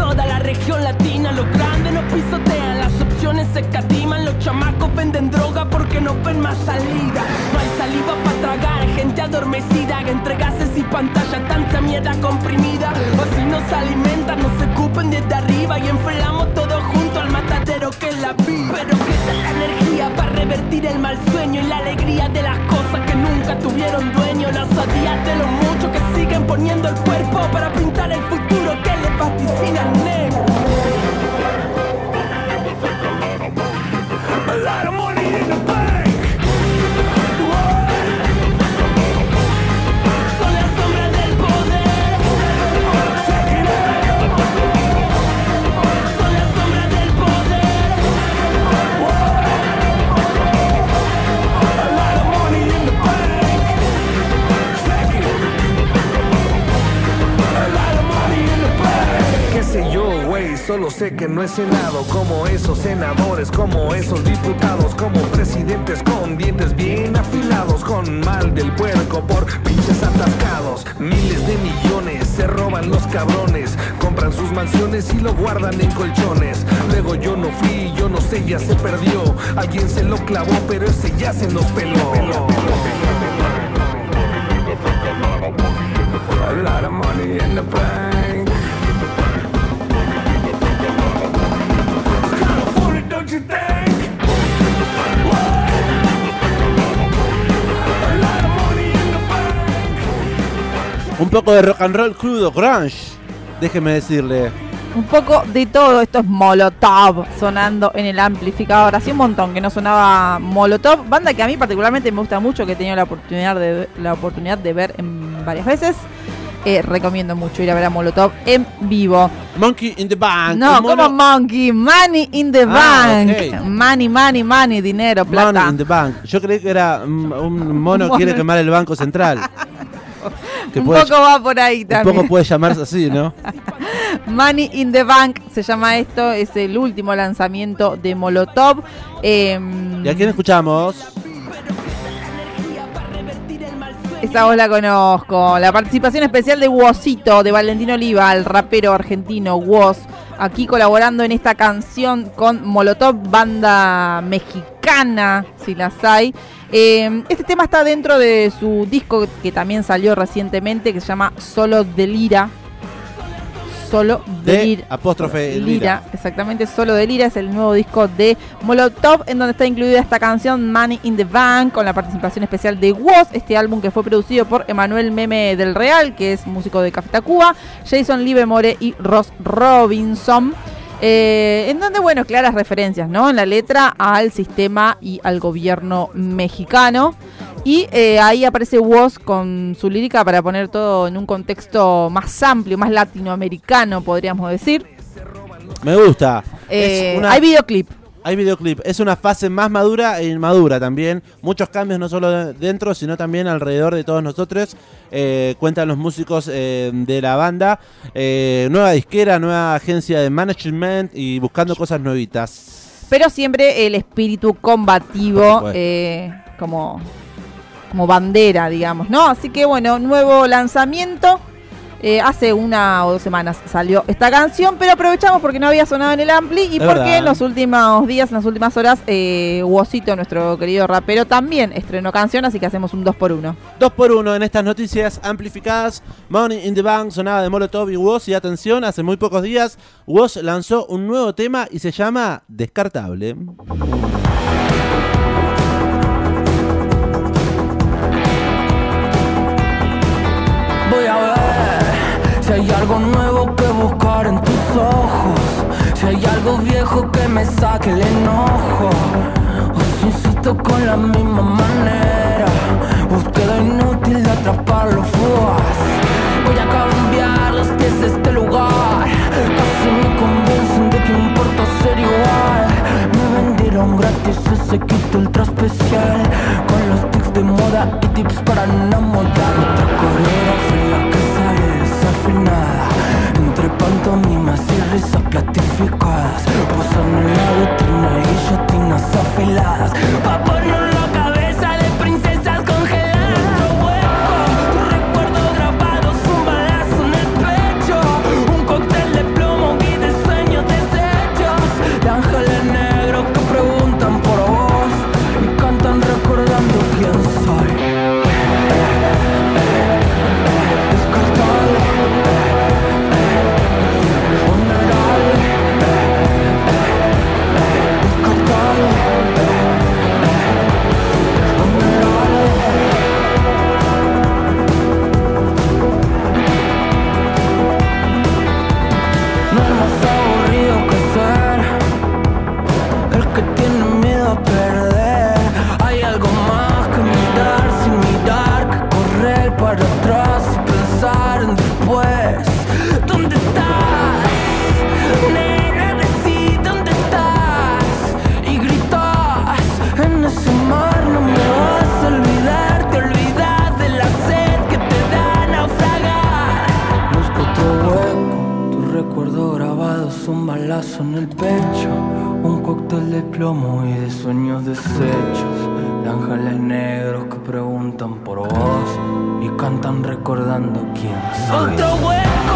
toda la región latina. Los grandes nos pisotean, las opciones se catiman. Los chamacos venden droga porque no ven más salida. No hay saliva para tragar, gente adormecida que entre gases y pantalla tanta mierda comprimida. O si nos alimentan, nos ocupen desde arriba y enflamos todo junto al matadero que es la vida. Pero qué tal la energía para revertir el mal sueño y la alegría de las cosas que nunca tuvieron dueño. Las odias de los muchos que siguen poniendo el cuerpo para pintar el futuro que les vaticina el solo sé que no he cenado como esos senadores, como esos diputados, como presidentes con dientes bien afilados, con mal del puerco por pinches atascados. Miles de millones se roban los cabrones, compran sus mansiones y lo guardan en colchones. Luego yo no fui, yo no sé, ya se perdió. Alguien se lo clavó, pero ese ya se nos peló. Poco de rock and roll crudo, grunge. Déjeme decirle. Un poco de todo esto es Molotov sonando en el amplificador. Hacía un montón que no sonaba Molotov, banda que a mí particularmente me gusta mucho, que he tenido la oportunidad de, la oportunidad de ver en varias veces. Eh, recomiendo mucho ir a ver a Molotov en vivo. Monkey in the Bank. No, un como Monkey, Money in the Ah, Bank. Money, money, money, dinero, plata. Money in the Bank. Yo creí que era mm, un mono mono. quiere quemar el Banco Central. Que Un puede- poco va por ahí un también. poco puede llamarse así, ¿no? Money in the Bank se llama esto, es el último lanzamiento de Molotov. Em, ¿Y a quién escuchamos? Esa voz la conozco. La participación especial de Wosito, de Valentino Oliva, el rapero argentino Woz, aquí colaborando en esta canción con Molotov, banda mexicana, si las hay. Eh, este tema está dentro de su disco que también salió recientemente, que se llama Solo Delira. Solo De Delira. apóstrofe Lira, Lira. exactamente, solo de Lira es el nuevo disco de Molotov, en donde está incluida esta canción Money in the Bank, con la participación especial de Woz, este álbum que fue producido por Emanuel Meme del Real, que es músico de Café Tacuba, Jason Livemore y Ross Robinson. Eh, en donde, bueno, claras referencias, ¿no? En la letra al sistema y al gobierno mexicano. Y eh, ahí aparece Woz con su lírica para poner todo en un contexto más amplio, más latinoamericano, podríamos decir. Me gusta. Eh, una- Hay videoclip. Hay videoclip. Es una fase más madura e inmadura también. Muchos cambios no solo de- dentro, sino también alrededor de todos nosotros. Eh, cuentan los músicos eh, de la banda. Eh, nueva disquera, nueva agencia de management y buscando cosas nuevitas. Pero siempre el espíritu combativo eh, como, como bandera, digamos, ¿no? Así que bueno, nuevo lanzamiento. Eh, hace una o dos semanas salió esta canción, pero aprovechamos porque no había sonado en el Ampli y Es porque verdad. en los últimos días, en las últimas horas, eh, Wosito, nuestro querido rapero, también estrenó canción, así que hacemos un 2 por 1 Dos por uno en estas noticias amplificadas. Money in the Bank sonaba de Molotov y Woz. Y atención, hace muy pocos días Woz lanzó un nuevo tema y se llama Descartable. Si hay algo nuevo que buscar en tus ojos. Si hay algo viejo que me saque el enojo. O si insisto con la misma manera. Búsqueda inútil de atrapar los fugaz. Voy a cambiar los pies de este lugar. Casi me convencen de que importa ser igual. Me vendieron gratis ese kit ultra especial. Con los tics de moda y tips para enamorar. Otra sale desafinada. Entre pantomimas y risas platificadas. Posan en la vitrina y guillotinas afiladas. Pa' poner en el pecho, un cóctel de plomo y de sueños deshechos. De ángeles negros que preguntan por vos y cantan recordando quién soy.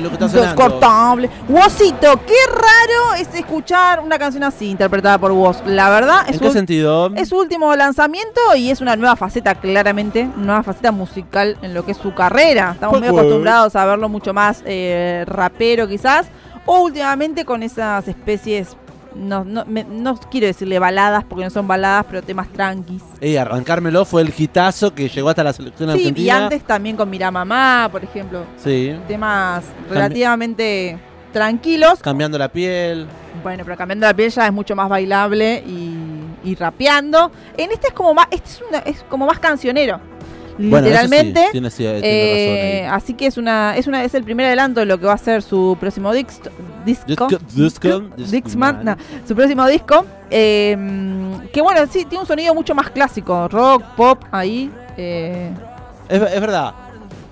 Descartable lo que está sonando. Descortable. Wosito, qué raro es escuchar una canción así interpretada por vos. La verdad, es ¿En qué sentido? Es su último lanzamiento y es una nueva faceta, claramente, nueva faceta musical en lo que es su carrera. Estamos muy acostumbrados a verlo mucho más eh, rapero quizás, o últimamente con esas especies, no, no, me- no quiero decirle baladas porque no son baladas, pero temas tranquis. Ey, arrancármelo fue el hitazo que llegó hasta la selección Sí, y argentina. antes también con Mirá Mamá, por ejemplo, Sí. temas relativamente tranquilos. Cambiando la piel. Bueno, pero cambiando la piel ya es mucho más bailable y, y rapeando. En este es como más, este es, una, es como más cancionero. Bueno, Literalmente. sí, tiene, sí, tiene Eh, razón así que es una, es una, es el primer adelanto de lo que va a ser su próximo disco. Disco. Disco- disco- no, su próximo disco. eh, que bueno, sí, tiene un sonido mucho más clásico. Rock, pop, ahí. eh, Es, es verdad.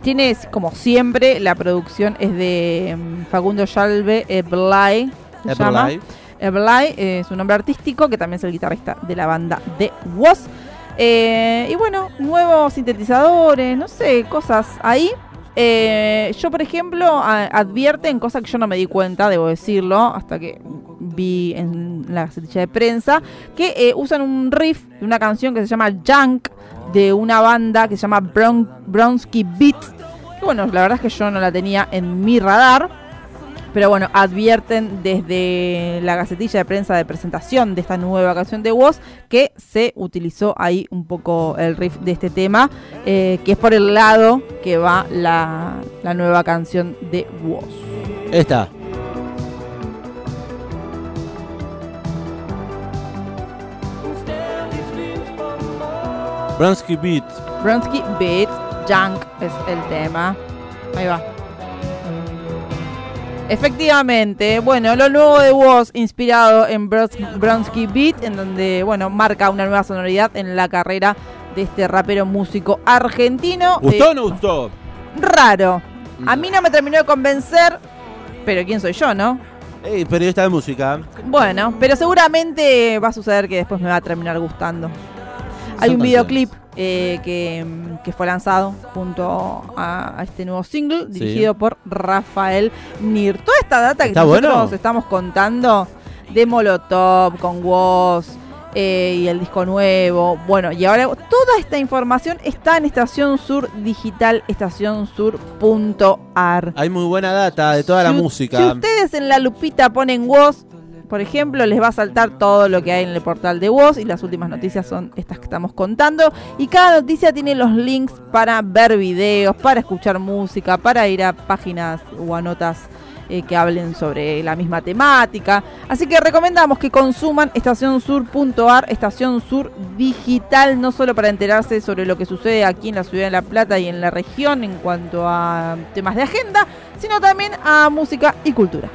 tiene, como siempre, la producción es de mm, Facundo Yalve Eblay. Everlife. Everly eh, es un nombre artístico que también es el guitarrista de la banda de Woz. Eh, y bueno, nuevos sintetizadores, no sé, cosas ahí. Eh, yo, por ejemplo, advierten cosas que yo no me di cuenta, debo decirlo, hasta que vi en la gacetilla de prensa, que eh, usan un riff de una canción que se llama Junk, de una banda que se llama Bron Bronsky Beat. Que bueno, la verdad es que yo no la tenía en mi radar. Pero bueno, advierten desde la gacetilla de prensa de presentación de esta nueva canción de Woz que se utilizó ahí un poco el riff de este tema, eh, que es por el lado que va la, la nueva canción de Woz. Esta. Bransky Beat. Bronsky Beat, Junk es el tema. Ahí va. Efectivamente, bueno, lo nuevo de Woz inspirado en Brons- Bronsky Beat, en donde, bueno, marca una nueva sonoridad en la carrera de este rapero músico argentino. ¿Gustó Eh, o no gustó? raro. A mí no me terminó de convencer, pero ¿quién soy yo, no? Ey, periodista de música. Bueno, pero seguramente va a suceder que después me va a terminar gustando. Hay un videoclip eh, que, que fue lanzado junto a, a este nuevo single Sí. dirigido por Rafael Nir. Toda esta data que ¿Está nosotros bueno? estamos contando de Molotov con Woz eh, y el disco nuevo, bueno, y ahora toda esta información está en Estación Sur Digital, estacionsur.ar. Hay muy buena data de toda la Si música. Si ustedes en la lupita ponen Woz, por ejemplo, les va a saltar todo lo que hay en el portal de Woz y las últimas noticias son estas que estamos contando. Y cada noticia tiene los links para ver videos, para escuchar música, para ir a páginas o a notas eh, que hablen sobre la misma temática. Así que recomendamos que consuman estacionsur.ar, Estación Sur Digital, no solo para enterarse sobre lo que sucede aquí en la ciudad de La Plata y en la región en cuanto a temas de agenda, sino también a música y cultura.